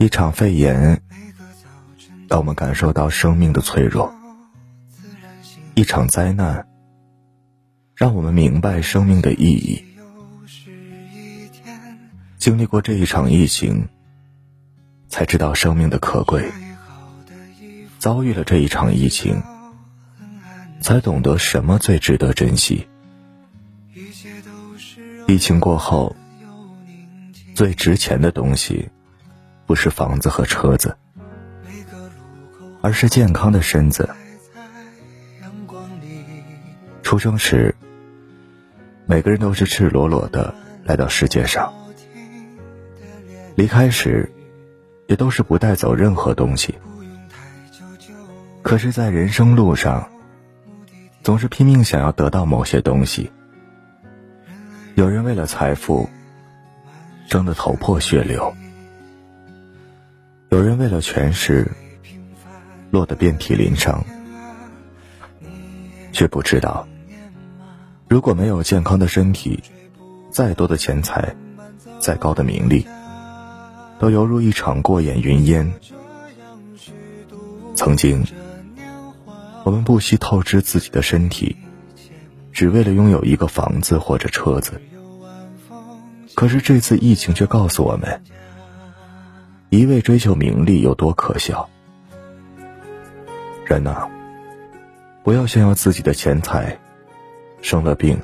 一场肺炎，让我们感受到生命的脆弱；一场灾难，让我们明白生命的意义。经历过这一场疫情，才知道生命的可贵；遭遇了这一场疫情，才懂得什么最值得珍惜。疫情过后，最值钱的东西。不是房子和车子，而是健康的身子。出生时，每个人都是赤裸裸的来到世界上；离开时，也都是不带走任何东西。可是，在人生路上，总是拼命想要得到某些东西。有人为了财富，争得头破血流。有人为了权势，落得遍体鳞伤，却不知道，如果没有健康的身体，再多的钱财，再高的名利，都犹如一场过眼云烟。曾经，我们不惜透支自己的身体，只为了拥有一个房子或者车子。可是这次疫情却告诉我们。一味追求名利有多可笑？人呐，不要炫耀自己的钱财，生了病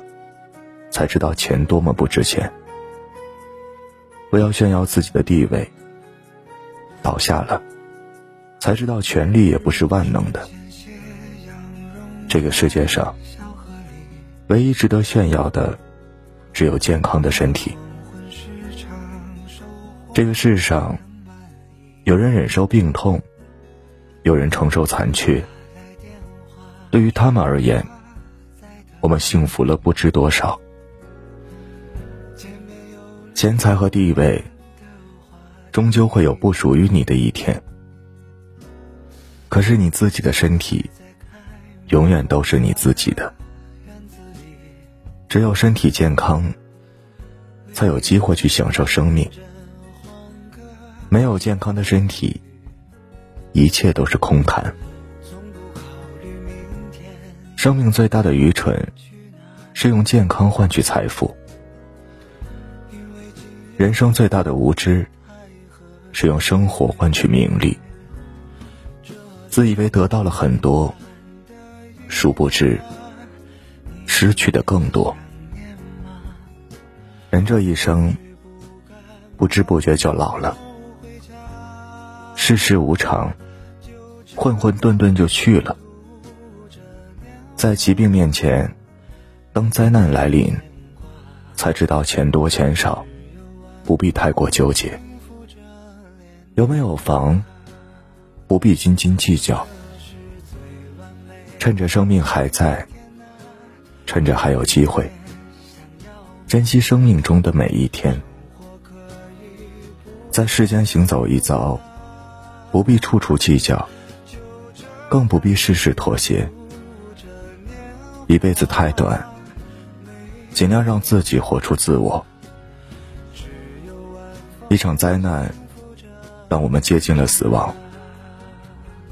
才知道钱多么不值钱；不要炫耀自己的地位，倒下了才知道权力也不是万能的。这个世界上，唯一值得炫耀的，只有健康的身体。这个世上。有人忍受病痛，有人承受残缺。对于他们而言，我们幸福了不知多少。钱财和地位，终究会有不属于你的一天。可是你自己的身体，永远都是你自己的。只有身体健康，才有机会去享受生命。没有健康的身体，一切都是空谈。生命最大的愚蠢，是用健康换取财富；人生最大的无知，是用生活换取名利。自以为得到了很多，殊不知失去的更多。人这一生，不知不觉就老了。世无常，混混沌沌就去了。在疾病面前，当灾难来临，才知道钱多钱少，不必太过纠结。有没有房，不必斤斤计较。趁着生命还在，趁着还有机会，珍惜生命中的每一天。在世间行走一遭。不必处处计较，更不必事事妥协。一辈子太短，尽量让自己活出自我。一场灾难，让我们接近了死亡；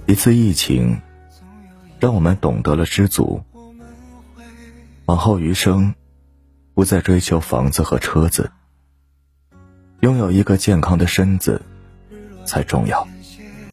一次疫情，让我们懂得了知足。往后余生，不再追求房子和车子，拥有一个健康的身子才重要。